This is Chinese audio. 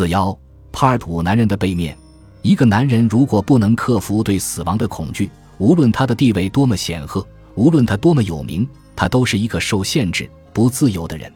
四幺 part 五男人的背面。一个男人如果不能克服对死亡的恐惧无论他的地位多么显赫无论他多么有名他都是一个受限制不自由的人。